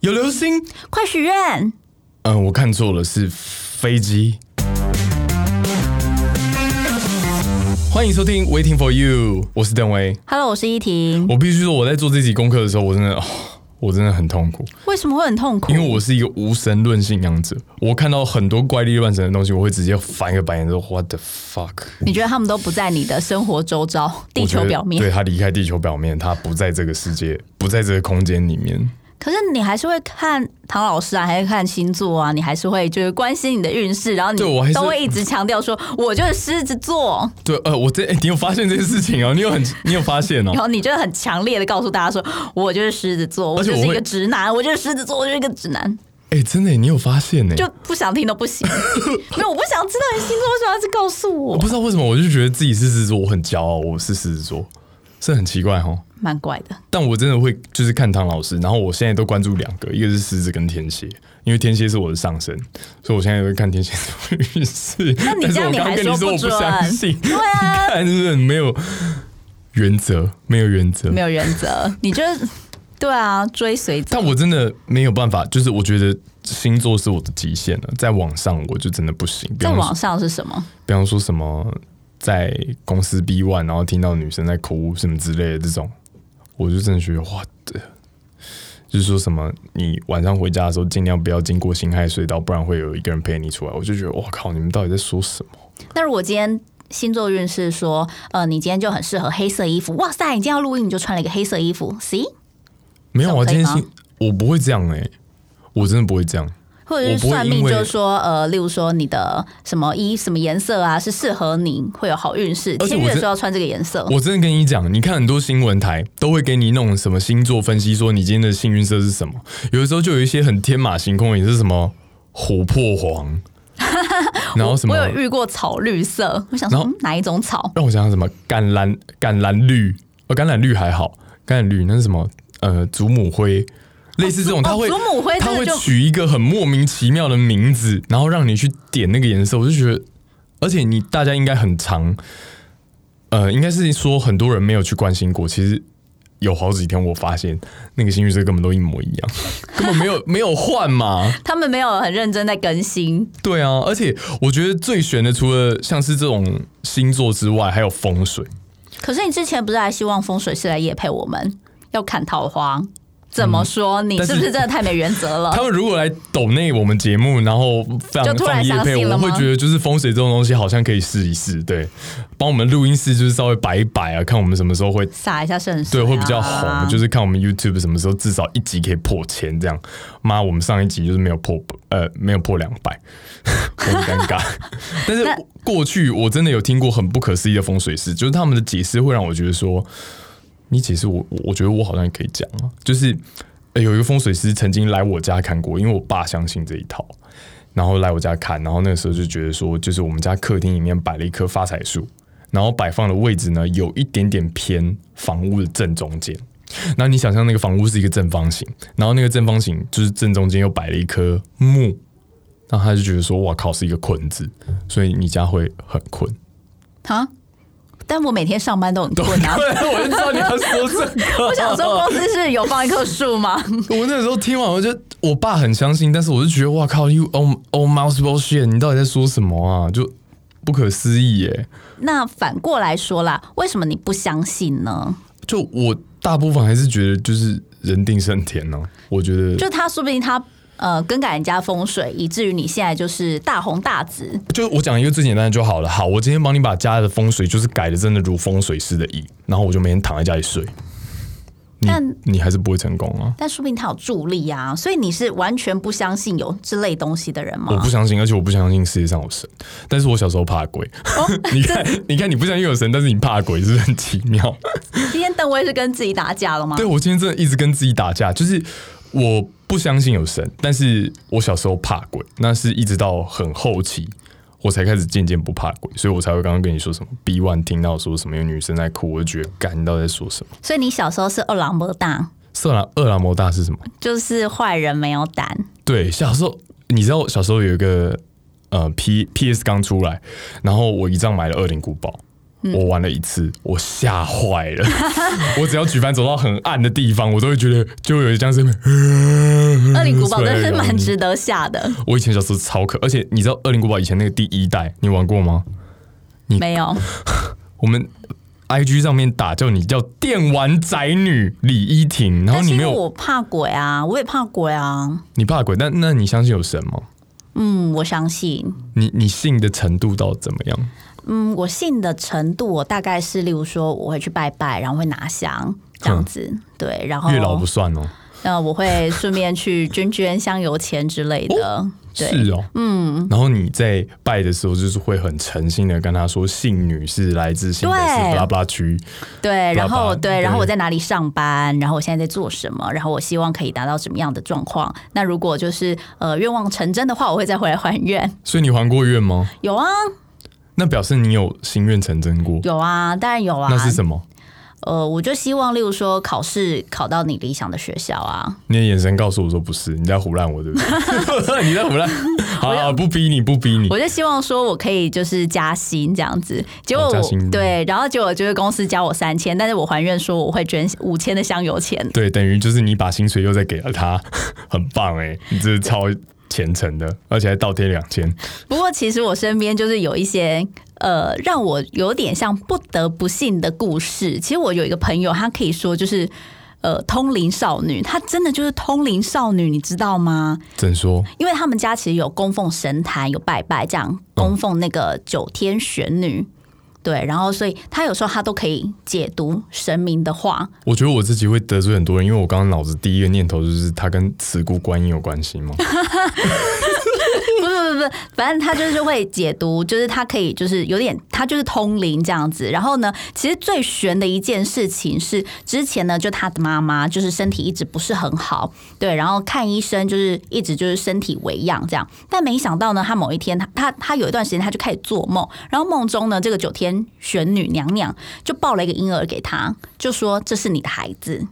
有流星？快许愿！嗯，我看错了，是飞机。欢迎收听 Waiting for You，我是邓威。Hello，我是依婷。我必须说，我在做这集功课的时候，我真的，哦、我真的很痛苦，为什么会很痛苦？因为我是一个无神论信仰者。我看到很多怪力乱神的东西，我会直接翻一个白眼，说 What the fuck？你觉得他们都不在你的生活周遭、地球表面？对他离开地球表面，他不在这个世界，不在这个空间里面。可是你还是会看唐老师啊，还是看星座啊？你还是会就是关心你的运势，然后你都会一直强调说，我就是狮子座，对，呃，我这、欸、你有发现这件事情哦？你有很，你有发现哦？然后你就很强烈的告诉大家说，我就是狮子座，我就是一个直男，我就是狮子座，我就是一个直男，哎、真的，你有发现呢？就不想听都不行。没有，我不想知道你星座，为什么要去告诉我？我不知道为什么，我就觉得自己是狮子座，我很骄傲，我是狮子座，是很奇怪哦。蛮怪的。但我真的会就是看唐老师，然后我现在都关注两个，一个是狮子跟天蝎，因为天蝎是我的上升，所以我现在会看天蝎座运势。那你这样你还说我不准相信，对啊，看是是没有原则，没有原则没。有原则，你就是对啊，追随。但我真的没有办法，就是我觉得星座是我的极限了，在网上我就真的不行。在网上是什么？比方说什么在公司 B one，然后听到女生在哭什么之类的这种，我就真的觉得哇的，就是说什么你晚上回家的时候尽量不要经过辛亥隧道，不然会有一个人陪你出来。我就觉得哇靠，你们到底在说什么？那如果今天星座运势说，呃，你今天就很适合黑色衣服，哇塞，你今天要录音你就穿了一个黑色衣服，see，没有啊，今天星我不会这样哎、我真的不会这样。或者是算命就是说，呃，例如说你的什么衣什么颜色啊是适合你，会有好运势，而且我真签约的时候要穿这个颜色。我真的跟你讲，你看很多新闻台都会给你弄什么星座分析，说你今天的幸运色是什么。有的时候就有一些很天马行空，也是什么琥珀黄，然后什么我有遇过草绿色，我想说、嗯哪一种草？让我想想什么橄榄橄榄绿，哦，橄榄绿还好，橄榄绿那是什么？呃，祖母灰，类似这种，哦他会祖母灰他会取一个很莫名其妙的名字，然后让你去点那个颜色，我就觉得，而且你大家应该很常，呃，应该是说很多人没有去关心过，其实。有好几天，我发现那个幸运色根本都一模一样，根本没有没有换嘛。他们没有很认真在更新。对啊，而且我觉得最悬的，除了像是这种星座之外，还有风水。可是你之前不是还希望风水师来夜配我们，要砍桃花？怎么说？你是是不是真的太没原则了他？们如果来抖内我们节目，然后放就突然放夜配，相信了吗我会觉得就是风水这种东西好像可以试一试，对，帮我们录音室就是稍微摆一摆啊，看我们什么时候会撒一下圣水、对啊，会比较红，就是看我们 YouTube 什么时候至少一集可以破千这样。妈，我们上一集就是没有破呃没有破两百，很尴尬。但是过去我真的有听过很不可思议的风水师，就是他们的解释会让我觉得说，你解释我，我觉得我好像也可以讲啊，就是。有一个风水师曾经来我家看过，因为我爸相信这一套，然后来我家看，然后那个时候就觉得说，就是我们家客厅里面摆了一棵发财树，然后摆放的位置呢有一点点偏房屋的正中间。那你想象那个房屋是一个正方形，然后那个正方形就是正中间又摆了一棵木，那他就觉得说，哇靠，是一个困字，所以你家会很困。啊？但我每天上班都很困啊。对，我就知道你要说这个。我想说，公司是有放一棵树吗？我那时候听完，我就我爸很相信，但是我就觉得哇靠，you oh oh mouse bullshit，你到底在说什么啊？就不可思议耶！那反过来说啦，为什么你不相信呢？就我大部分还是觉得就是人定胜天呢、我觉得就他说不定他呃更改人家风水，以至于你现在就是大红大紫。就我讲一个最简单的就好了。好，我今天帮你把家的风水就是改的真的如风水师的意，然后我就每天躺在家里睡。你但你还是不会成功啊！但说不定他有助力啊，所以你是完全不相信有这类东西的人吗我不？相信，而且我不相信世界上有神。但是我小时候怕鬼。你看，你看，你不相信有神，但是你怕鬼，是不是很奇妙？今天邓威是跟自己打架了吗？对我今天真的一直跟自己打架，就是我不相信有神，但是我小时候怕鬼，那是一直到很后期。我才开始渐渐不怕鬼，所以我才会刚刚跟你说什么 B one 听到说什么有女生在哭，我就觉得干你到底在说什么？所以你小时候是二郎魔大，色狼二郎魔大是什么？就是坏人没有胆。对，小时候你知道小时候有一个呃 P P S 刚出来，然后我一仗买了恶灵古堡。我玩了一次，我吓坏了。我只要举凡走到很暗的地方，我都会觉得就会有一僵尸，恶灵古堡真是蛮值得下的。我以前小时候超可，而且你知道《恶灵古堡》以前那个第一代，你玩过吗？你没有，我们 I G 上面打叫你叫电玩宅女李依婷，然后你没有，我怕鬼啊，我也怕鬼啊。你怕鬼，但那你相信有神吗？嗯，我相信。你你信的程度到怎么样？嗯，我信的程度，我大概是，例如说，我会去拜拜，然后会拿香这样子，对，然后月老不算哦，那我会顺便去捐捐香油钱之类的，对，是哦，嗯。然后你在拜的时候，就是会很诚心的跟他说，信女是来自新北市对布拉布拉区，对，然后对，然后我在哪里上班，然后我现在在做什么，然后我希望可以达到什么样的状况。那如果就是呃愿望成真的话，我会再回来还愿。所以你还过愿吗？有啊，那表示你有心愿成真过。有啊，当然有啊。那是什么？呃，我就希望，例如说考试考到你理想的学校啊。你的眼神告诉我说不是，你在胡乱我，对不对？你在胡乱。好好，不逼你，不逼你。我就希望说我可以就是加薪这样子，结果我、哦对，然后结果就是公司加我三千，但是我还愿说我会捐五千的香油钱。对，等于就是你把薪水又再给了他，很棒哎，你这是超虔诚的，而且还倒贴两千。不过其实我身边就是有一些呃让我有点像不得不信的故事。其实我有一个朋友，她可以说就是。呃，通灵少女，她真的就是通灵少女，你知道吗？怎说？因为他们家其实有供奉神坛，有拜拜，这样供奉那个九天玄女。对，然后所以他有时候他都可以解读神明的话，我觉得我自己会得罪很多人，因为我刚刚脑子第一个念头就是他跟慈姑观音有关系吗？不不不不，反正他就是会解读，就是他可以就是有点，他就是通灵这样子。然后呢，其实最悬的一件事情是，之前呢，就他的妈妈就是身体一直不是很好，对，然后看医生就是一直就是身体为恙这样。但没想到呢，他某一天他他他有一段时间他就开始做梦，然后梦中呢，这个九天玄女娘娘就抱了一个婴儿给他，就说这是你的孩子。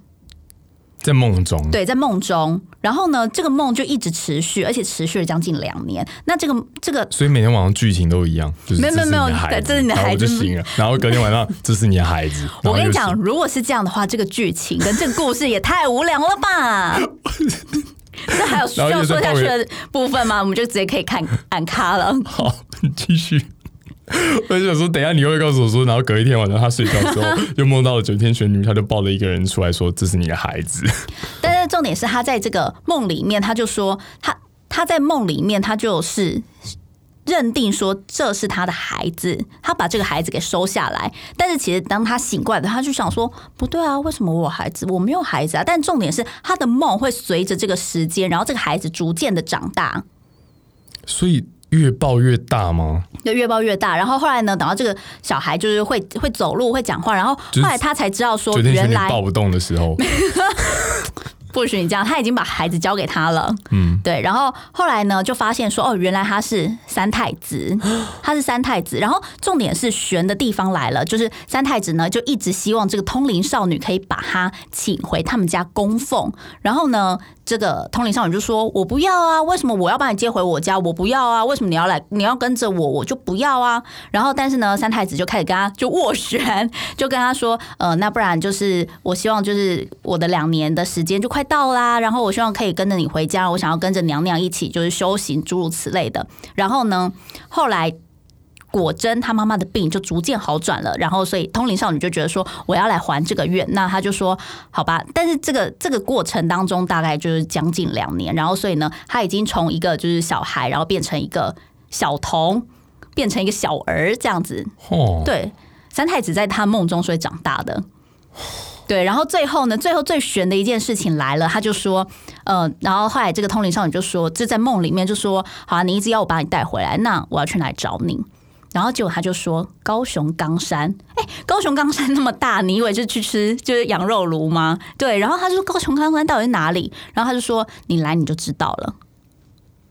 在梦中，对，在梦中，然后呢，这个梦就一直持续，而且持续了将近两年。那这个这个所以每天晚上剧情都一样，就是没有没有没有孩子这是你的孩子就醒了，然后隔天晚上 这是你的孩子。我跟你讲，如果是这样的话，这个剧情跟这个故事也太无聊了吧？这还有需要说下去的部分吗？我们就直接可以看按卡了。好，你继续。我就想说，等一下你又会告诉我说，然后隔一天晚上他睡觉之后，又梦到了九天玄女，他就抱了一个人出来说：“这是你的孩子。但是重点是他在这个梦里面，他就说他他在梦里面，他就是认定说这是他的孩子，他把这个孩子给收下来。但是其实当他醒过来的，他就想说不对啊，为什么我有孩子？我没有孩子啊！但重点是他的梦会随着这个时间，然后这个孩子逐渐的长大。”所以越抱越大吗？就越抱越大，然后后来呢，等到这个小孩就是会会走路、会讲话，然后后来他才知道说，原来女抱不动的时候，不许你这样，他已经把孩子交给他了。嗯，对，然后后来呢，就发现说，哦，原来他是三太子，他是三太子。然后重点是悬的地方来了，就是三太子呢，就一直希望这个通灵少女可以把他请回他们家供奉。然后呢，这个通灵少女就说：“我不要啊，为什么我要把你接回我家？我不要啊，为什么你要来？你要跟着我，我就不要啊。”然后，但是呢，三太子就开始跟他就斡旋，就跟他说：“呃，那不然就是我希望就是我的两年的时间就快到啦，然后我希望可以跟着你回家，我想要跟着娘娘一起就是修行，诸如此类的。”然后呢，后来。果真，他妈妈的病就逐渐好转了，然后所以通灵少女就觉得说我要来还这个愿，那他就说好吧。但是这个这个过程当中大概就是将近两年，然后所以呢，他已经从一个就是小孩，然后变成一个小童，变成一个小儿这样子。哦，对，三太子在他梦中所以长大的。对，然后最后呢，最后最悬的一件事情来了，他就说，呃，然后后来这个通灵少女就说，就在梦里面就说，好啊，你一直要我把你带回来，那我要去哪里找你？然后结果他就说高雄冈山，哎，高雄冈山那么大，你以为是去吃就是羊肉炉吗？对，然后他就说高雄冈山到底是哪里？然后他就说你来你就知道了。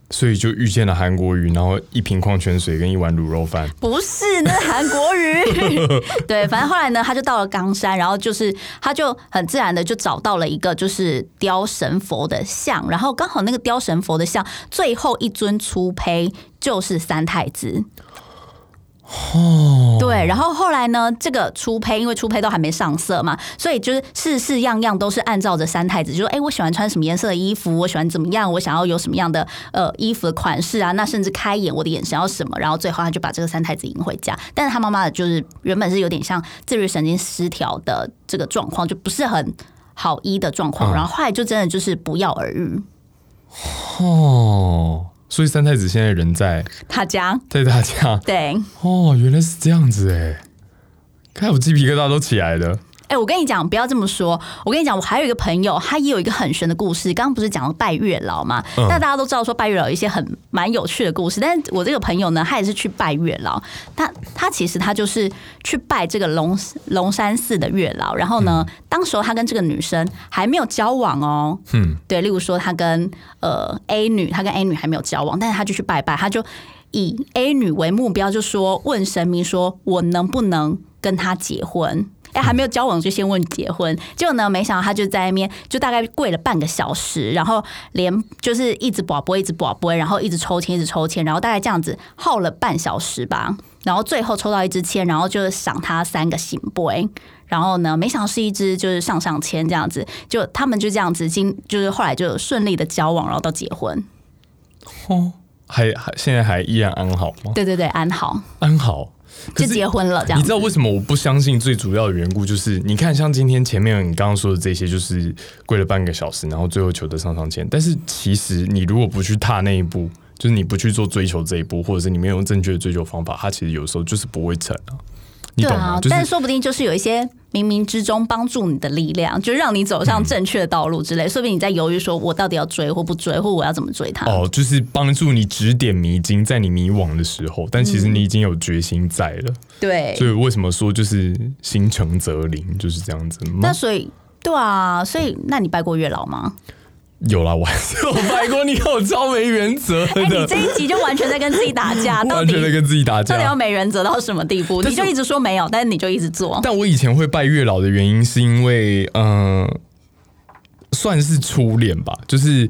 所以就遇见了韩国瑜，然后一瓶矿泉水跟一碗卤肉饭。不是，那是韩国瑜。对，反正后来呢，他就到了冈山，然后就是他就很自然的就找到了一个就是雕神佛的像，然后刚好那个雕神佛的像最后一尊粗胚就是三太子。哦，对，然后后来呢，这个初胚因为初胚都还没上色嘛，所以就是事事样样都是按照着三太子，就说哎，我喜欢穿什么颜色的衣服，我喜欢怎么样，我想要有什么样的呃衣服的款式啊，那甚至开眼我的眼神要什么，然后最后他就把这个三太子迎回家。但是他妈妈就是原本是有点像自律神经失调的这个状况，就不是很好医的状况，然后后来就真的就是不药而愈。哦，所以三太子现在人在他家在他家。对，哦，原来是这样子哎，看我鸡皮疙瘩都起来了。哎、我跟你讲，不要这么说。我跟你讲，我还有一个朋友，他也有一个很玄的故事。刚刚不是讲了拜月老嘛？嗯那大家都知道说拜月老有一些很蛮有趣的故事。但是我这个朋友呢，他也是去拜月老。他他其实他就是去拜这个龙龙山寺的月老。然后呢，当时候他跟这个女生还没有交往哦。嗯，对，例如说他跟呃 A 女，他跟 A 女还没有交往，但是他就去拜拜，他就以 A 女为目标，就说问神明说，我能不能跟她结婚？哎，还没有交往就先问结婚，结果呢，没想到他就在那边就大概跪了半个小时，然后连就是一直宝贝，一直宝贝，然后一直抽签，一直抽签，然后大概这样子耗了半小时吧，然后最后抽到一支签，然后就赏他三个醒杯。然后呢，没想到是一支就是上上签这样子，就他们就这样子，今就是后来就顺利的交往，然后到结婚。哦，还还现在还依然安好吗？对对对，安好安好。可就是结婚了，这样你知道为什么我不相信？最主要的缘故就是，你看，像今天前面你刚刚说的这些，就是跪了半个小时，然后最后求得上上签。但是其实你如果不去踏那一步，就是你不去做追求这一步，或者是你没有用正确的追求方法，它其实有时候就是不会成啊。你对懂吗？啊，就是但是说不定就是有一些冥冥之中帮助你的力量，就让你走上正确的道路之类。说不定你在犹豫，说我到底要追或不追，或我要怎么追他。哦，就是帮助你指点迷津，在你迷惘的时候，但其实你已经有决心在了。对，所以为什么说就是心诚则灵，就是这样子吗那？所以对啊，所以那你拜过月老吗？有啦，我还是有拜过，你有超没原则哎、你，这一集就完全在跟自己打架，完全在跟自己打到底要架。没原则到什么地步？你就一直说没有，但是你就一直做。但我以前会拜月老的原因，是因为嗯、呃算是初恋吧，就是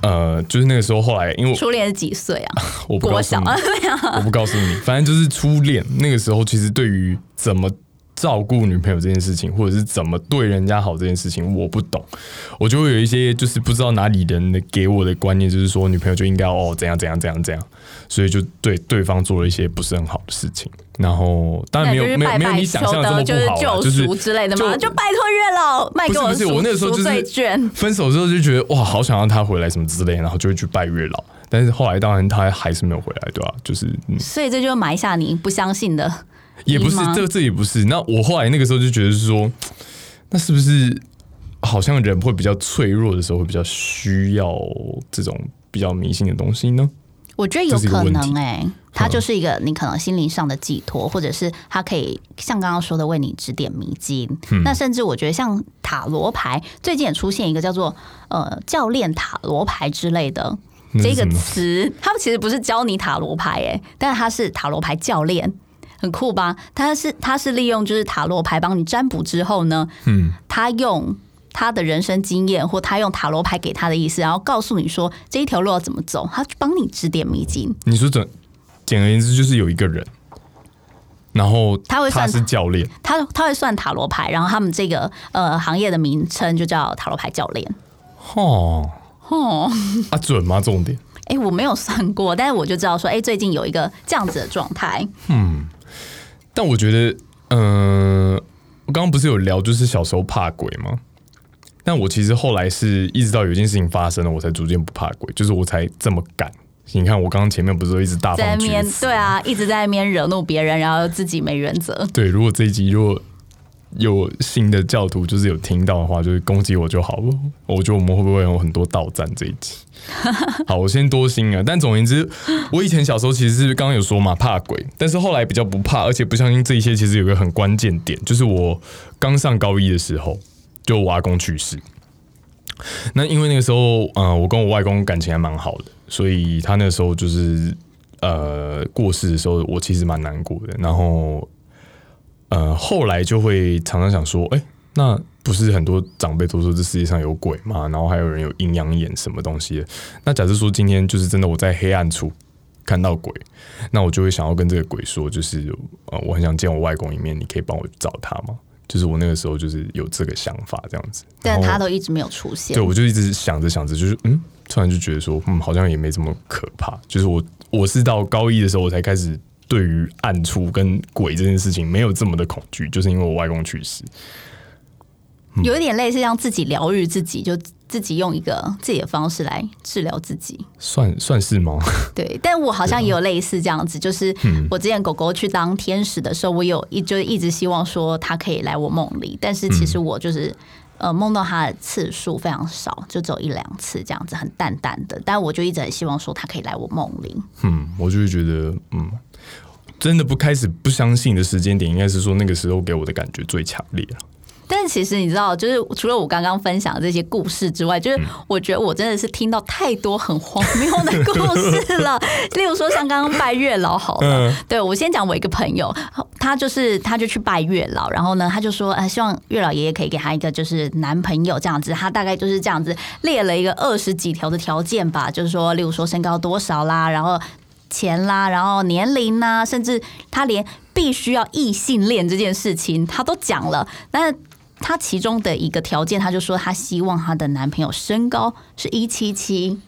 呃，就是那个时候，后来因为我初恋是几岁啊？我不告我不告诉你，反正就是初恋那个时候，其实对于怎么照顾女朋友这件事情，或者是怎么对人家好这件事情，我不懂，我就会有一些就是不知道哪里人的给我的观念，就是说女朋友就应该哦怎样怎样怎样怎样，所以就对对方做了一些不是很好的事情，然后当然没有没有没有你想象的这么不好啦，就就是是救赎之类的嘛？就就拜托月老卖给我不是我那个时候就赎罪是券。分手之后就觉得哇，好想让他回来什么之类，然后就会去拜月老。但是后来当然他还是没有回来，对吧、就是嗯，所以这就埋下你不相信的也不是这这也不是。那我后来那个时候就觉得是说，那是不是好像人会比较脆弱的时候会比较需要这种比较迷信的东西呢？我觉得有可能哎、它就是一个你可能心灵上的寄托，或者是它可以像刚刚说的为你指点迷津。嗯那甚至我觉得像塔罗牌，最近也出现一个叫做呃教练塔罗牌之类的这个词，他们其实不是教你塔罗牌哎、但是他是塔罗牌教练。很酷吧？他是他是利用就是塔罗牌帮你占卜之后呢，嗯，他用他的人生经验，或他用塔罗牌给他的意思，然后告诉你说这一条路要怎么走，他帮你指点迷津。你说简简而言之就是有一个人，然后他他会算是教练，他他会算塔罗牌，然后他们这个呃行业的名称就叫塔罗牌教练。哦哦，啊准吗？重点。哎、我没有算过，但是我就知道说，哎、最近有一个这样子的状态。但我觉得，嗯、我刚刚不是有聊，就是小时候怕鬼吗？但我其实后来是一直到有一件事情发生了，我才逐渐不怕鬼，就是我才这么敢。你看，我刚刚前面不是都一直大在那边放厥词？对啊，一直在那边惹怒别人，然后自己没原则。对，如果这一集如果有新的教徒就是有听到的话，就是攻击我就好了。我觉得我们会不会有很多道战这一集？好，我先多心啊。但总而言之，我以前小时候其实是刚刚有说嘛，怕鬼，但是后来比较不怕，而且不相信这一些。其实有个很关键点，就是我刚上高一的时候，就我阿公去世。那因为那个时候，呃，我跟我外公感情还蛮好的，所以他那时候就是呃过世的时候，我其实蛮难过的。然后呃，后来就会常常想说，哎、那不是很多长辈都说这世界上有鬼嘛？然后还有人有阴阳眼什么东西的。那假设说今天就是真的我在黑暗处看到鬼，那我就会想要跟这个鬼说，就是呃，我很想见我外公一面，你可以帮我找他吗？就是我那个时候就是有这个想法这样子，但他都一直没有出现对，。我就一直想着想着，就是嗯，突然就觉得说，嗯，好像也没这么可怕。就是我我是到高一的时候，我才开始对于暗处跟鬼这件事情没有这么的恐惧，就是因为我外公去世。有一点类似让自己疗愈自己，就自己用一个自己的方式来治疗自己。算算是吗？对，但我好像也有类似这样子，就是嗯我之前狗狗去当天使的时候，我有一就一直希望说它可以来我梦里，但是其实我就是。呃，梦到它的次数非常少，就只有一两次这样子，很淡淡的。但我就一直很希望说它可以来我梦里。嗯，我就会觉得，嗯，真的不开始不相信的时间点，应该是说那个时候给我的感觉最强烈了。但是其实你知道，就是除了我刚刚分享的这些故事之外，就是我觉得我真的是听到太多很荒谬的故事了。例如说，像刚刚拜月老好了，嗯对我先讲我一个朋友，他就是他就去拜月老，然后呢，他就说，呃，希望月老爷爷可以给他一个就是男朋友这样子。他大概就是这样子列了一个二十几条的条件吧，就是说，例如说身高多少啦，然后。钱啦，然后年龄呐，甚至他连必须要异性恋这件事情，他都讲了。那他其中的一个条件，她就说她希望她的男朋友身高是一七七，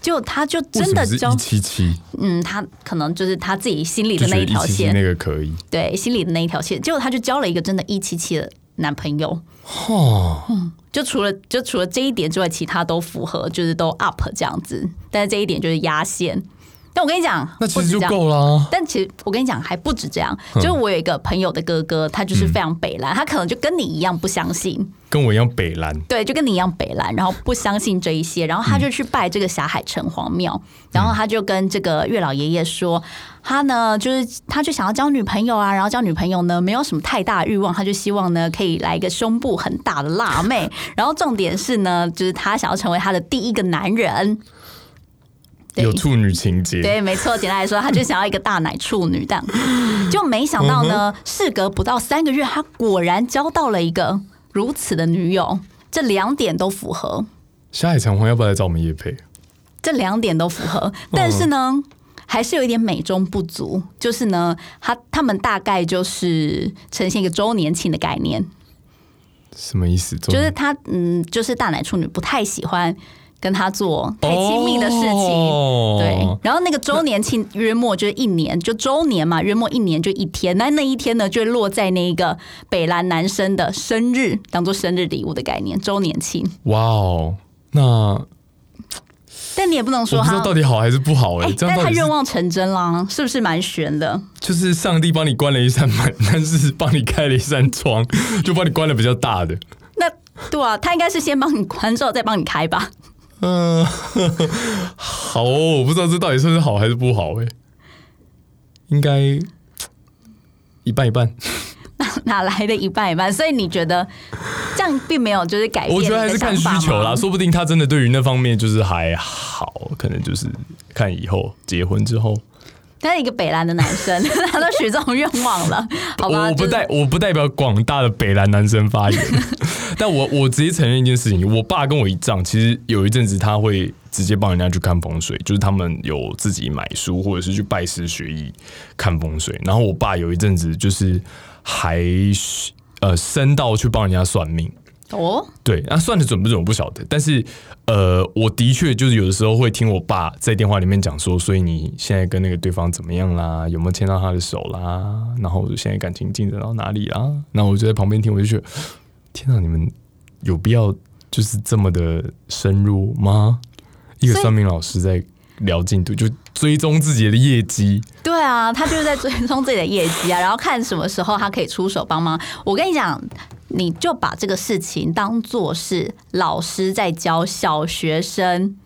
就他就真的交七七？嗯，他可能就是他自己心里的那一条线，那个可以。对，心里的那一条线，结果他就交了一个真的一七七的男朋友。哦，就除了就除了这一点之外，其他都符合，就是都 up 这样子，但是这一点就是压线。但我跟你讲，那其实就够了。但其实我跟你讲，还不止这样。嗯。就是我有一个朋友的哥哥，他就是非常北蓝，他可能就跟你一样不相信，跟我一样北蓝，对，就跟你一样北蓝，然后不相信这一些，然后他就去拜这个霞海城隍庙，然后他就跟这个月老爷爷说，他呢就是他就想要交女朋友啊，然后交女朋友呢没有什么太大欲望，他就希望呢可以来一个胸部很大的辣妹，然后重点是呢，就是他想要成为他的第一个男人。对有处女情节。对，没错，简单来说，他就想要一个大奶处女这样，就没想到呢，事隔不到三个月，他果然交到了一个如此的女友，这两点都符合，下海长虹要不要来找我们叶配？这两点都符合，但是呢。还是有一点美中不足，就是呢，他他们大概就是呈现一个周年庆的概念，什么意思？就是他嗯，就是大奶处女不太喜欢跟他做太亲密的事情，哦对，然后那个周年庆约莫就是一年，就周年嘛，约莫一年就一天。那那一天呢，就落在那个北兰男生的生日，当做生日礼物的概念，周年庆。哇哦，那但你也不能说他不知道到底好还是不好哎、哎，但是愿望成真啦，是不是蛮悬的？就是上帝帮你关了一扇门，但是帮你开了一扇窗，就帮你关了比较大的。那对啊，他应该是先帮你关之后再帮你开吧？嗯、好哦，我不知道这到底算是好还是不好哎、应该一半一半，哪 哪来的一半一半？所以你觉得这样并没有就是改变我觉得还是看需求啦，说不定他真的对于那方面就是还好，可能就是看以后结婚之后。他是一个北蓝的男生，他都许这种愿望了，好吧？我不代我不代表广大的北蓝男生发言，但我我直接承认一件事情，我爸跟我一仗，其实有一阵子他会直接帮人家去看风水，就是他们有自己买书或者是去拜师学艺看风水，然后我爸有一阵子就是还呃深到去帮人家算命。哦，对，那、算的准不准我不晓得，但是呃，我的确就是有的时候会听我爸在电话里面讲说，所以你现在跟那个对方怎么样啦，有没有牵到他的手啦，然后现在感情进展到哪里啦，然后我就在旁边听，我就觉得，天啊，你们有必要就是这么的深入吗？一个算命老师在聊进度，就追踪自己的业绩，对啊，他就是在追踪自己的业绩啊，然后看什么时候他可以出手帮忙。我跟你讲，你就把这个事情当做是老师在教小学生。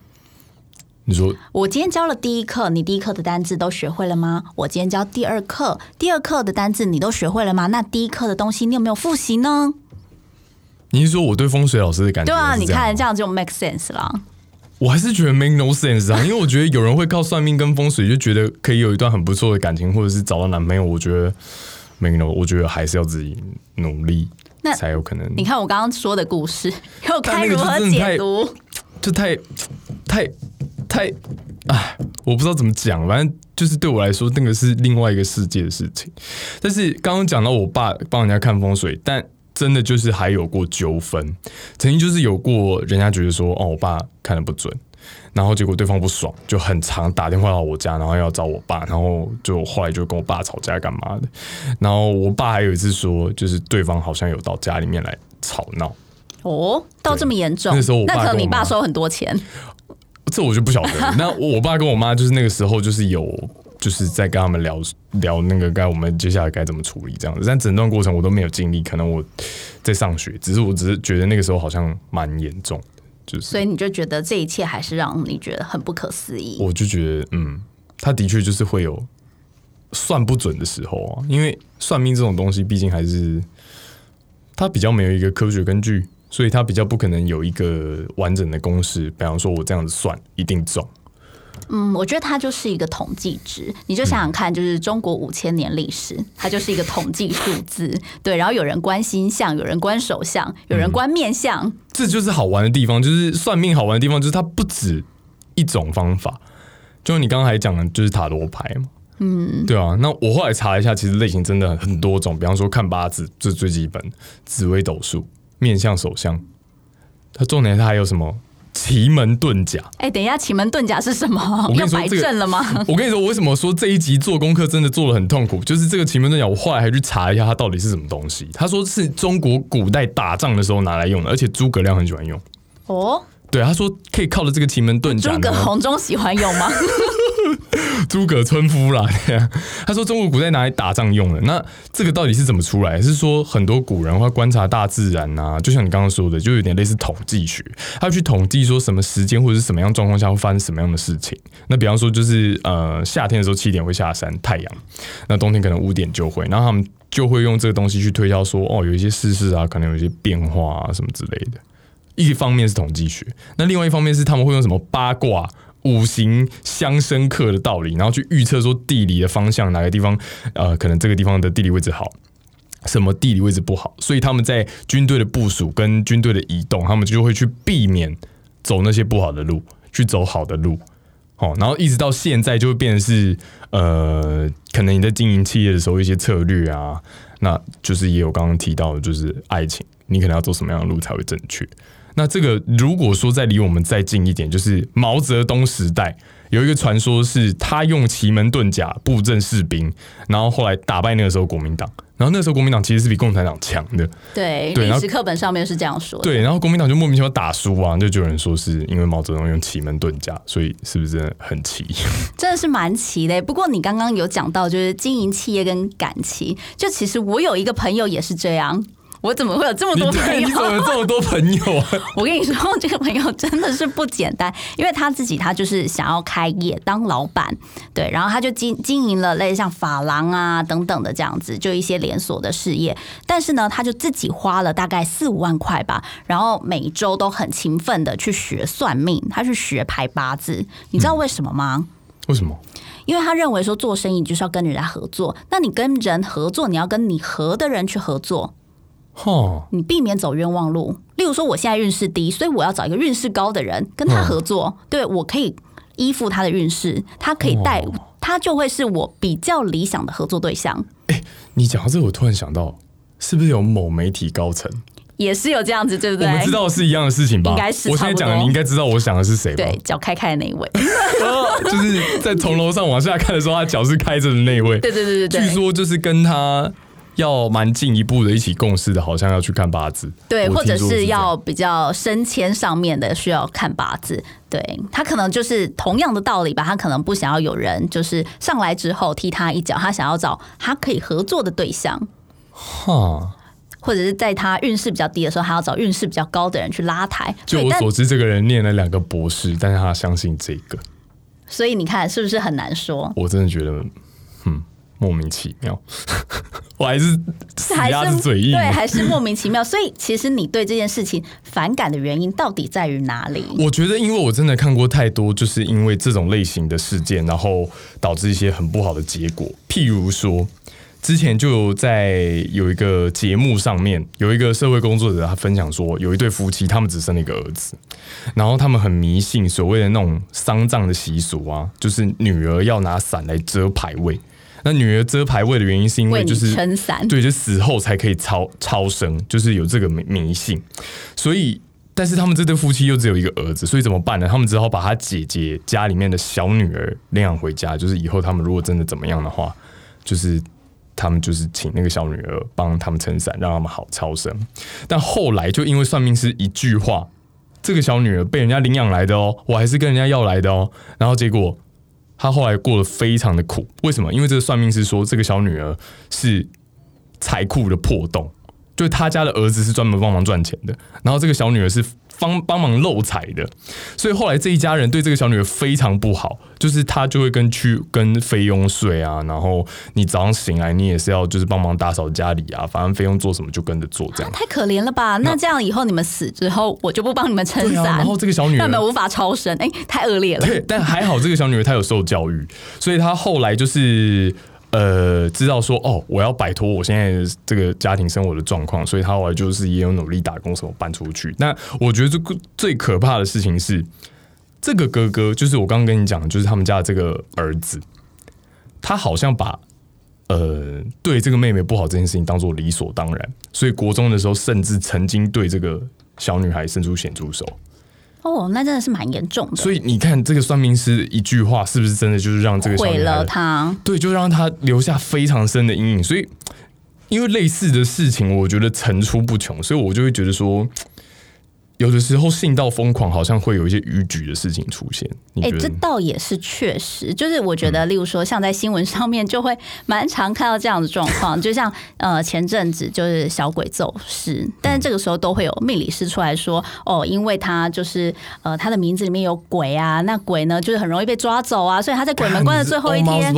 你说我今天教了第一课，你第一课的单字都学会了吗？我今天教第二课，第二课的单字你都学会了吗？那第一课的东西你有没有复习呢？你是说我对风水老师的感觉对啊，你看这样就 make sense 啦。我还是觉得 make no sense 啊，因为我觉得有人会靠算命跟风水就觉得可以有一段很不错的感情，或者是找到男朋友，我觉得 make no，我觉得还是要自己努力那才有可能。你看我刚刚说的故事，又该如何解读？就太太太哎，我不知道怎么讲，反正就是对我来说，那个是另外一个世界的事情。但是刚刚讲到我爸帮人家看风水，但真的就是还有过纠纷，曾经就是有过人家觉得说，哦，我爸看的不准。然后结果对方不爽，就很常打电话到我家，然后要找我爸，然后就后来就跟我爸吵架干嘛的。然后我爸还有一次说，就是对方好像有到家里面来吵闹。哦，到这么严重？那时候我爸那可能你爸收很多钱。这我就不晓得。那我爸跟我妈就是那个时候就是有就是在跟他们聊聊那个该我们接下来该怎么处理这样子，但整段过程我都没有经历，可能我在上学，只是我只是觉得那个时候好像蛮严重的，就是所以你就觉得这一切还是让你觉得很不可思议。我就觉得嗯，他的确就是会有算不准的时候啊，因为算命这种东西毕竟还是它比较没有一个科学根据。所以它比较不可能有一个完整的公式，比方说我这样子算一定中。嗯，我觉得它就是一个统计值，你就想想看，就是中国五千年历史，它就是一个统计数字。对，然后有人关心相，有人观手相，有人观面相，这就是好玩的地方，就是算命好玩的地方，就是它不止一种方法。就你刚刚还讲的，就是塔罗牌嘛，嗯，对啊。那我后来查一下，其实类型真的很多种，比方说看八字，这最基本；紫微斗数、面相、手相，它重点它还有什么奇门遁甲。哎，等一下，奇门遁甲是什么？我跟要摆正了吗？我跟你说，我为什么说这一集做功课真的做的很痛苦？就是这个奇门遁甲，我后来还去查一下它到底是什么东西。他说是中国古代打仗的时候拿来用的，而且诸葛亮很喜欢用。哦，对，他说可以靠着这个奇门遁甲诸呢，葛红中喜欢用吗？诸葛村夫啦。他说中国古代拿来打仗用的。那这个到底是怎么出来？是说很多古人会观察大自然啊，就像你刚刚说的，就有点类似统计学，他去统计说什么时间或者是什么样状况下会发生什么样的事情。那比方说就是呃夏天的时候七点会下山太阳，那冬天可能五点就会，然后他们就会用这个东西去推敲说哦有一些事事啊，可能有一些变化啊什么之类的。一方面是统计学，那另外一方面是他们会用什么八卦、五行相生克的道理，然后去预测说地理的方向哪个地方，呃，可能这个地方的地理位置好，什么地理位置不好，所以他们在军队的部署跟军队的移动，他们就会去避免走那些不好的路，去走好的路。哦，然后一直到现在就会变成是，呃，可能你在经营企业的时候一些策略啊，那就是也有刚刚提到的，就是爱情，你可能要走什么样的路才会正确。那这个如果说再离我们再近一点，就是毛泽东时代有一个传说是他用奇门遁甲布阵士兵，然后后来打败那个时候国民党，然后那时候国民党其实是比共产党强的，对，历史课本上面是这样说的。对，然后国民党就莫名其妙打输啊，就就有人说是因为毛泽东用奇门遁甲，所以是不是真的很奇？真的是蛮奇的。不过你刚刚有讲到，就是经营企业跟感情，就其实我有一个朋友也是这样。我怎么会有这么多朋友，你怎么友？有这么多朋友啊？我跟你说，这个朋友真的是不简单，因为他自己他就是想要开业当老板，对，然后他就经经营了类似像发廊啊等等的这样子，就一些连锁的事业。但是呢，他就自己花了大概四五万块吧，然后每周都很勤奋的去学算命，他去学排八字。你知道为什么吗？为什么？因为他认为说做生意就是要跟人家合作，那你跟人合作，你要跟你合的人去合作，哈，你避免走冤枉路。例如说，我现在运势低，所以我要找一个运势高的人跟他合作，对我可以依附他的运势，他可以带，他就会是我比较理想的合作对象。哎你讲到这个，我突然想到，是不是有某媒体高层？也是有这样子，对不对？我们知道是一样的事情吧？应该是我现在讲的，你应该知道我想的是谁吧？对，脚开开的那一位，就是在从楼上往下看的时候，他脚是开着的那一位。对对对对对，据说就是跟他要蛮进一步的一起共事的，好像要去看八字。对，或者是要比较升迁上面的，需要看八字。对他可能就是同样的道理吧，他可能不想要有人就是上来之后踢他一脚，他想要找他可以合作的对象，哈。或者是在他运势比较低的时候，还要找运势比较高的人去拉抬。就我所知，这个人念了两个博士，但是他相信这个，所以你看是不是很难说？我真的觉得，嗯，莫名其妙。我还是死还鸭子是嘴硬。对，还是莫名其妙。所以其实你对这件事情反感的原因到底在于哪里？我觉得，因为我真的看过太多，就是因为这种类型的事件，然后导致一些很不好的结果。譬如说，之前就在有一个节目上面，有一个社会工作者他分享说，有一对夫妻，他们只生了一个儿子，然后他们很迷信所谓的那种丧葬的习俗啊，就是女儿要拿伞来遮牌位。那女儿遮牌位的原因是因为就是撑伞，对，就死后才可以超超生，就是有这个迷迷信。所以，但是他们这对夫妻又只有一个儿子，所以怎么办呢？他们只好把他姐姐家里面的小女儿领养回家，就是以后他们如果真的怎么样的话，就是。他们就是请那个小女儿帮他们撑伞，让他们好超生。但后来就因为算命师一句话，这个小女儿被人家领养来的哦，我还是跟人家要来的哦。然后结果他后来过得非常的苦。为什么？因为这个算命师说，这个小女儿是财库的破洞，就是他家的儿子是专门帮忙赚钱的，然后这个小女儿是。帮帮忙漏财的，所以后来这一家人对这个小女儿非常不好，就是他就会跟去跟菲佣睡啊，然后你早上醒来你也是要就是帮忙打扫家里啊，反正菲佣做什么就跟着做，这样太可怜了吧？那这样以后你们死之后，我就不帮你们撑伞，然后这个小女儿 根本无法超生，哎，太恶劣了。对，但还好这个小女儿她有受教育，所以她后来就是。呃，知道说哦，我要摆脱我现在这个家庭生活的状况，所以他后来就是也有努力打工，什么搬出去。那我觉得这个最可怕的事情是，这个哥哥就是我刚刚跟你讲，就是他们家的这个儿子，他好像把呃对这个妹妹不好这件事情当做理所当然，所以国中的时候甚至曾经对这个小女孩伸出咸猪手。哦，那真的是蛮严重的。所以你看，这个算命师一句话，是不是真的就是让这个毁了他？对，就让他留下非常深的阴影。所以，因为类似的事情，我觉得层出不穷，所以我就会觉得说。有的时候信到疯狂，好像会有一些逾矩的事情出现。哎，这倒也是确实，就是我觉得，例如说，像在新闻上面就会蛮常看到这样的状况，就像呃前阵子就是小鬼走失，但是这个时候都会有命理师出来说，哦，因为他就是呃他的名字里面有鬼啊，那鬼呢就是很容易被抓走啊，所以他在鬼门关的最后一天，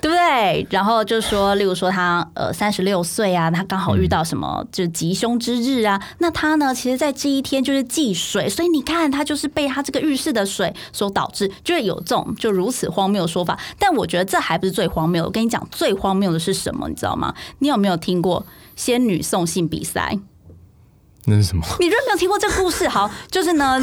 对 不对？然后就说，例如说他呃三十六岁啊，他刚好遇到什么就吉凶之日啊，那他呢，其实在这一天。就是忌水，所以你看，他就是被他这个浴室的水所导致，就会有这种就如此荒谬的说法。但我觉得这还不是最荒谬。我跟你讲，最荒谬的是什么？你知道吗？你有没有听过仙女送信比赛？那是什么？你认没有听过这个故事？好，就是呢，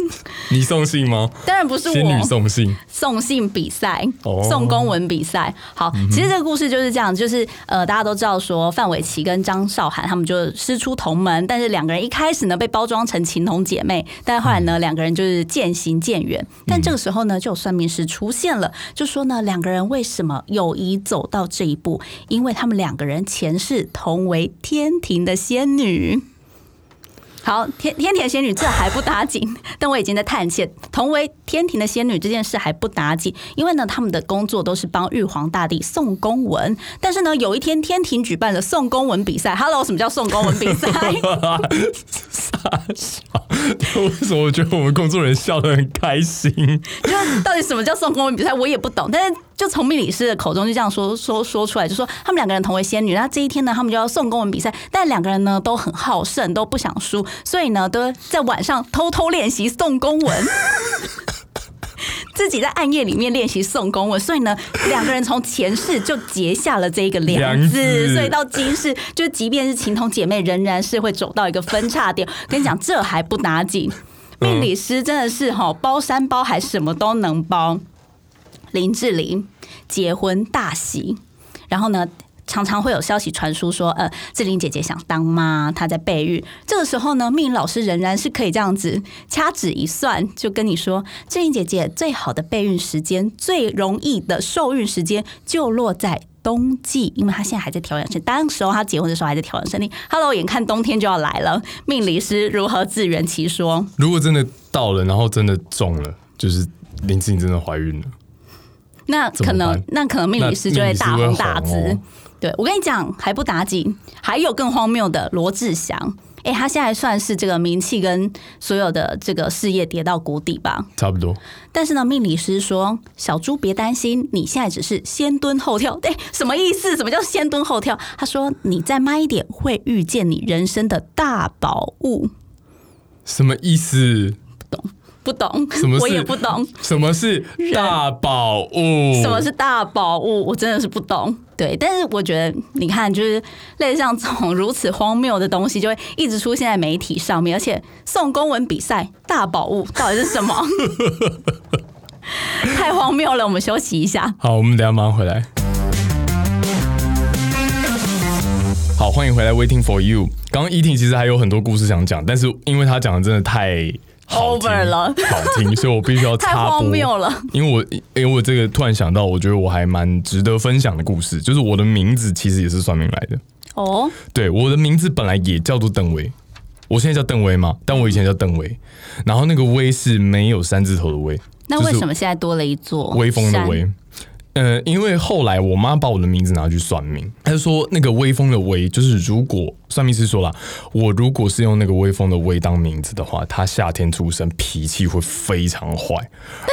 你送信吗？当然不是，仙女送信，送信比赛，送公文比赛。好，其实这个故事就是这样，就是呃，大家都知道说范玮琪跟张韶涵他们就师出同门，但是两个人一开始呢被包装成情同姐妹，但后来呢两个人就是渐行渐远。但这个时候呢，就有算命师出现了，就说呢两个人为什么友谊走到这一步？因为他们两个人前世同为天庭的仙女。好，天天庭仙女这还不打紧，但我已经在叹气。同为天庭的仙女这件事还不打紧，因为呢，他们的工作都是帮玉皇大帝送公文。但是呢，有一天天庭举办了送公文比赛。Hello，什么叫送公文比赛？傻笑。为什么我觉得我们工作人员笑得很开心？就到底什么叫送公文比赛，我也不懂。但是就从命理师的口中就这样说说说出来，就说他们两个人同为仙女，那这一天呢，他们就要送公文比赛。但两个人呢都很好胜，都不想输。所以呢，都在晚上偷偷练习送公文，自己在暗夜里面练习送公文。所以呢，两个人从前世就结下了这个梁子，所以到今世，就即便是情同姐妹，仍然是会走到一个分叉点。跟你讲，这还不打紧，命理师真的是哈，包山包海，什么都能包。林志玲结婚大喜，然后呢？常常会有消息传出说，呃，志玲姐姐想当妈，她在备孕。这个时候呢，命老师仍然是可以这样子掐指一算，就跟你说，志玲姐姐最好的备孕时间、最容易的受孕时间就落在冬季，因为她现在还在调养身。当时候她结婚的时候还在调养身体。Hello，眼看冬天就要来了，命理师如何自圆其说？如果真的到了，然后真的中了，就是林志颖真的怀孕了，那可能那可能命理师就会大红大紫。对，我跟你讲，还不打紧，还有更荒谬的罗志祥。哎，他现在算是这个名气跟所有的这个事业跌到谷底吧？差不多。但是呢，命理师说，小猪别担心，你现在只是先蹲后跳。哎，什么意思？什么叫先蹲后跳？他说，你再慢一点，会遇见你人生的大宝物。什么意思？不懂。不懂，什么我也不懂，什么是大宝物？什么是大宝物，我真的是不懂。对，但是我觉得，你看，就是类似像这种如此荒谬的东西，就会一直出现在媒体上面，而且送公文比赛大宝物到底是什么？太荒谬了！我们休息一下。好，我们等下马上回来。好，欢迎回来，Waiting for you。刚刚依婷其实还有很多故事想讲，但是因为她讲的真的太 Over 了好听，所以我必须要太插播。荒谬了因为我因为我这个突然想到，我觉得我还蛮值得分享的故事，就是我的名字其实也是算命来的。哦，对，我的名字本来也叫做邓威，我现在叫邓威嘛，但我以前叫邓威。然后那个威是没有三字头的威，那为什么现在多了一座威风的？威。呃，因为后来我妈把我的名字拿去算命，她就说那个威风的威，就是如果算命师说了，我如果是用那个威风的威当名字的话，他夏天出生脾气会非常坏，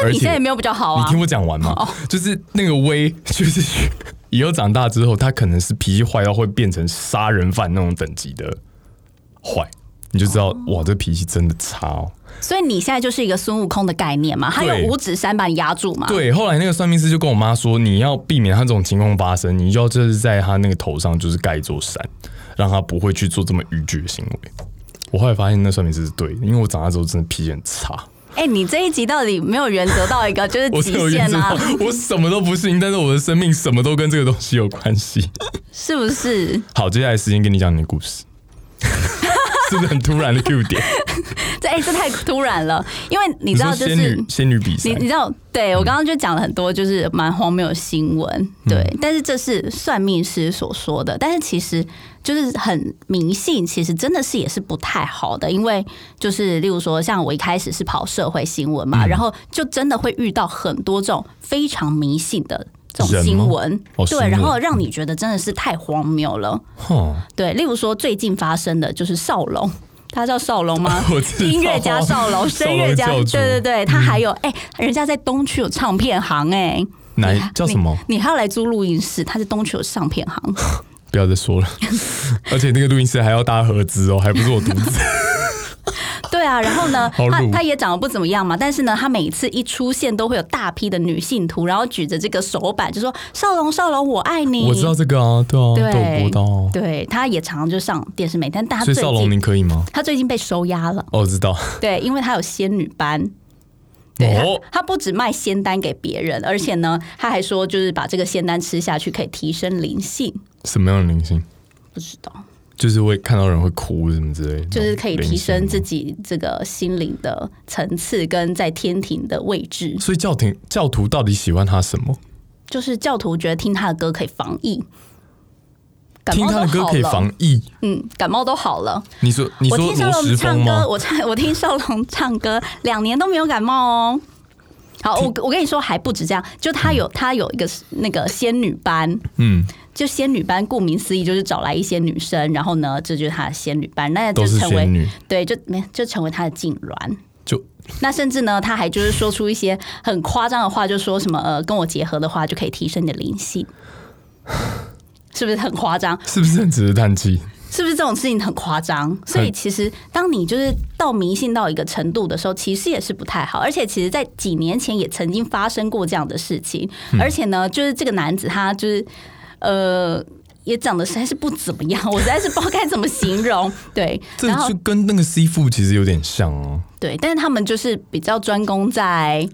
而且你现在也没有比较好啊你听。我讲完嘛，就是那个威，就是以后长大之后，他可能是脾气坏到会变成杀人犯那种等级的坏，你就知道哇，这脾气真的差哦。所以你现在就是一个孙悟空的概念嘛，他用五指山把你压住嘛。对，后来那个算命师就跟我妈说，你要避免他这种情况发生，你就要就是在他那个头上就是盖一座山，让他不会去做这么逾矩的行为。我后来发现那算命师是对的，因为我长大之后真的脾气很差，哎、你这一集到底没有原则到一个就是我极限啊？我什么都不信，但是我的生命什么都跟这个东西有关系。是不是？好，接下来时间跟你讲你的故事，是不是很突然的 Q 点？这哎、这太突然了，因为你你知道，就是仙女仙女比赛你你知道，对我刚刚就讲了很多，就是蛮荒谬的新闻，对。嗯但是这是算命师所说的，但是其实就是很迷信，其实真的是也是不太好的，因为就是例如说，像我一开始是跑社会新闻嘛，嗯然后就真的会遇到很多这种非常迷信的。这种新闻，对，然后让你觉得真的是太荒谬了。哼，对，例如说最近发生的就是少龙，他叫少龙吗？音乐家少龙，声乐家，对对对，他还有哎、人家在东区有唱片行哎、哪你叫什么？你你还要来租录音室？他在东区有唱片行，不要再说了，而且那个录音室还要搭合资哦，还不是我独自。对啊。然后呢，他他也长得不怎么样嘛，但是呢，他每次一出现都会有大批的女性图，然后举着这个手板就说“少龙少龙，我爱你”。我知道这个啊，对啊，对。对，他也常常就上电视媒体，但他最所以少龙，近您可以吗？他最近被收押了。哦，我知道。对，因为他有仙女班。对哦他，他不止卖仙丹给别人，而且呢，他还说就是把这个仙丹吃下去可以提升灵性。什么样的灵性？不知道，就是会看到人会哭什么之类的，就是可以提升自己。己这个心灵的层次跟在天庭的位置。所以教廷教徒到底喜欢他什么？就是教徒觉得听他的歌可以防疫，感听冒他的歌可以了，防疫。嗯，感冒都好了。你说你说我听少龙唱歌？我唱我听少龙唱歌两年都没有感冒哦。好，我我跟你说还不止这样，就他有他有一个那个仙女班，嗯，就仙女班，顾名思义就是找来一些女生，然后呢，这就是他的仙女班，那就是成为，对，就没就成为他的痉挛。就那甚至呢，他还就是说出一些很夸张的话，就说什么呃，跟我结合的话就可以提升你的灵性，是不是很夸张？是不是很值得叹气？是不是这种事情很夸张？所以其实当你就是到迷信到一个程度的时候，其实也是不太好。而且其实，在几年前也曾经发生过这样的事情。嗯而且呢，就是这个男子他就是呃。也长得实在是不怎么样，我实在是不知道该怎么形容。对，这就跟那个 C 父其实有点像哦。对，但是他们就是比较专攻在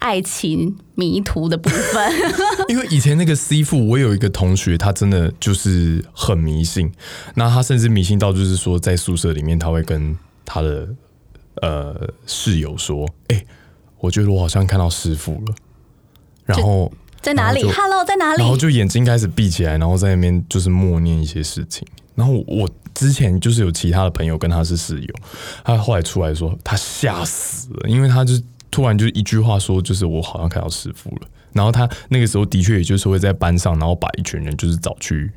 爱情迷途的部分。因为以前那个 C 父，我有一个同学，他真的就是很迷信，那他甚至迷信到就是说，在宿舍里面他会跟他的呃室友说：“哎、我觉得我好像看到师傅了。”然后在哪里？Hello，在哪里然？后就眼睛开始闭起来，然后在那边就是默念一些事情。然后我之前就是有其他的朋友跟他是室友，他后来出来说他吓死了，因为他就突然就一句话说，就是我好像看到师傅了。然后他那个时候的确也就是会在班上，然后把一群人就是找去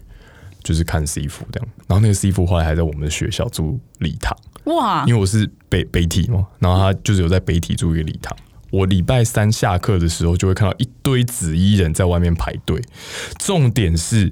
就是看师傅这样。然后那个师傅后来还在我们的学校住礼堂。哇因，为我是北北体嘛，然后他就是有在北体住一个礼堂。我礼拜三下课的时候，就会看到一堆紫衣人在外面排队。重点是，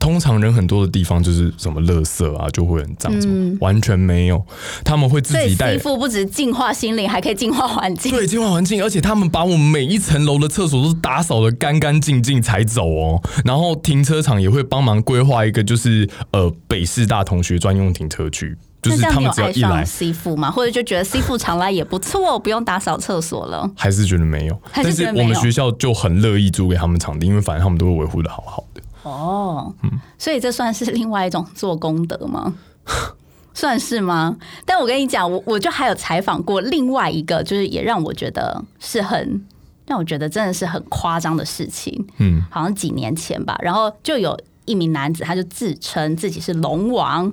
通常人很多的地方就是什么垃圾啊，就会很脏，什么完全没有，他们会自己带衣服不止净化心灵，还可以净化环境。对，净化环境，而且他们把我们每一层楼的厕所都打扫的干干净净才走哦。然后停车场也会帮忙规划一个，就是呃北师大同学专用停车区，就是他们只要一来，C 父吗？或者就觉得 C 父常来也不错，不用打扫厕所了？还是觉得没有。但是我们学校就很乐意租给他们场地，因为反正他们都会维护的好好的。哦，所以这算是另外一种做功德吗？算是吗？但我跟你讲，我我就还有采访过另外一个，就是也让我觉得是很让我觉得真的是很夸张的事情。嗯，好像几年前吧，然后就有一名男子，他就自称自己是龙王，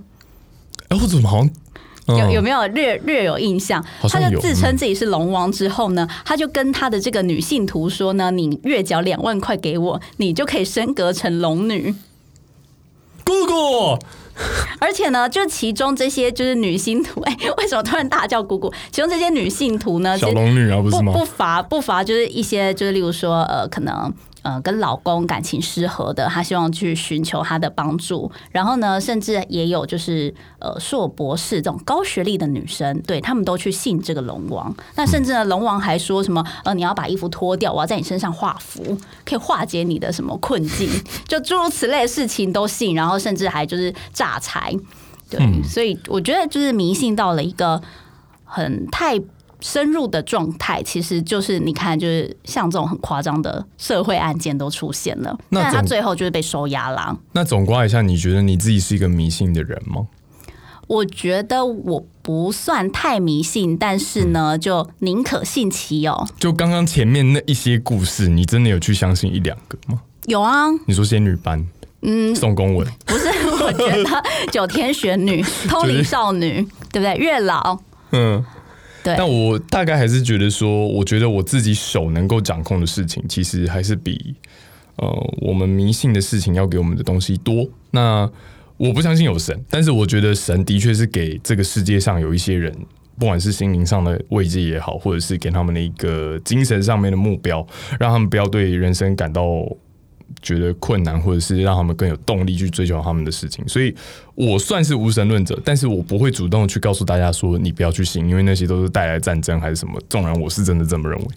哎、我怎么好像、嗯有有没有略略有印象？他就自称自己是龙王之后呢，他就跟他的这个女信徒说呢：“你月缴两万块给我，你就可以升格成龙女。姑姑？”而且呢，就其中这些就是女信徒，哎、为什么突然大叫姑姑？其中这些女信徒呢，小龙女啊，不是吗？不不乏不乏就是一些就是例如说呃可能。呃，跟老公感情失和的，她希望去寻求他的帮助。然后呢，甚至也有就是呃硕博士这种高学历的女生，对他们都去信这个龙王。那甚至呢，龙王还说什么呃，你要把衣服脱掉，我要在你身上画符，可以化解你的什么困境，就诸如此类的事情都信。然后甚至还就是诈财，对，所以我觉得就是迷信到了一个很太深入的状态，其实就是你看，就是像这种很夸张的社会案件都出现了，那但他最后就是被收押了。那总括一下，你觉得你自己是一个迷信的人吗？我觉得我不算太迷信，但是呢，就宁可信其有。就刚刚前面那一些故事，你真的有去相信一两个吗？有啊，你说仙女班，嗯，宋公文，不是？我觉得九天玄女、通灵少女，对不对？月老，嗯，对，但我大概还是觉得说，我觉得我自己手能够掌控的事情，其实还是比呃我们迷信的事情要给我们的东西多。那我不相信有神，但是我觉得神的确是给这个世界上有一些人。不管是心灵上的慰藉也好，或者是给他们的一个精神上面的目标，让他们不要对人生感到觉得困难，或者是让他们更有动力去追求他们的事情。所以我算是无神论者，但是我不会主动去告诉大家说你不要去信，因为那些都是带来战争还是什么。纵然我是真的这么认为，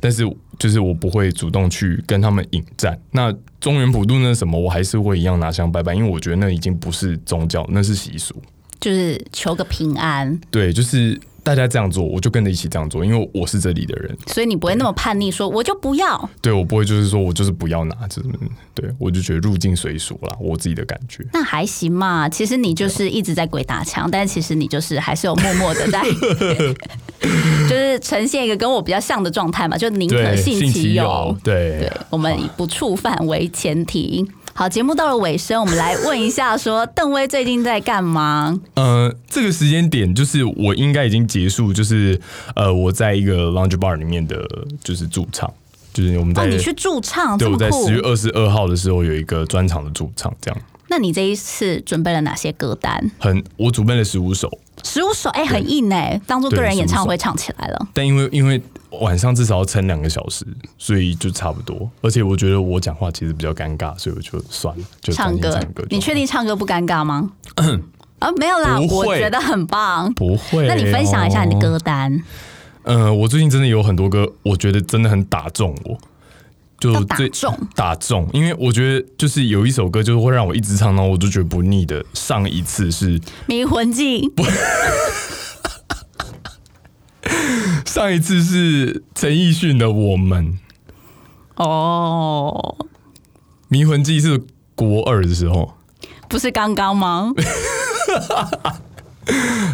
但是就是我不会主动去跟他们引战。那中原普渡那什么，我还是会一样拿香拜拜，因为我觉得那已经不是宗教，那是习俗。就是求个平安，对，就是大家这样做，我就跟着一起这样做，因为我是这里的人。所以你不会那么叛逆，说我就不要。对我不会就是说我就是不要拿，就是对我就觉得入境随俗啦，我自己的感觉。那还行嘛，其实你就是一直在鬼打墙，但是其实你就是还是有默默的在，就是呈现一个跟我比较像的状态嘛，就宁可对，信其有。对对，我们以不触犯为前提。好，节目到了尾声，我们来问一下，说邓威最近在干嘛？呃，这个时间点就是我应该已经结束，就是呃，我在一个 lounge bar 里面的就是驻唱，就是我们在、哦，你去驻唱，对我在十。月二十二号的时候有一个专场的驻唱，这样那你这一次准备了哪些歌单？很我准备了十五首，十五首，哎、很硬哎、当做个人演唱会唱起来了。但因为因为晚上至少要撑两个小时，所以就差不多。而且我觉得我讲话其实比较尴尬，所以我就算了，就唱歌唱歌。你确定唱歌不尴尬吗？啊，没有啦，我觉得很棒。不会、那你分享一下你的。歌单，呃，我最近真的有很多歌，我觉得真的很打中我。就要打最中打中，因为我觉得就是有一首歌，就是会让我一直唱，然后我就觉得不腻的。上一次是《迷魂记》上一次是陈奕迅的《我们》，哦，《迷魂记》是国二的时候。不是刚刚吗？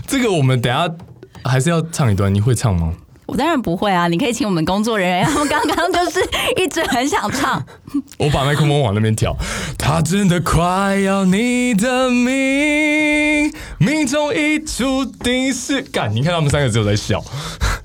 这个我们等下还是要唱一段，你会唱吗？我当然不会啊，你可以请我们工作人员，他们刚刚就是一直很想唱。我把麦克风往那边调。他真的快要你的命，命中已注定是干。你看他们三个只有在笑，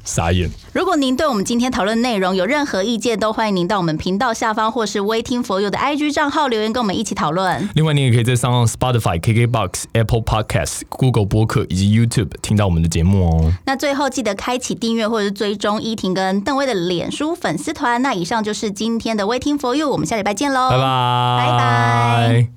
傻眼。如果您对我们今天讨论内容有任何意见，都欢迎您到我们频道下方或是 Waiting for You 的 IG 账号留言，跟我们一起讨论。另外，你也可以在上岸 Spotify、KKBox、Apple Podcasts、Google 播客以及 YouTube 听到我们的节目哦。那最后记得开启订阅或者是追踪依婷跟邓威的脸书粉丝团。那以上就是今天的 Waiting for You，我们下礼拜见喽，拜拜，拜拜。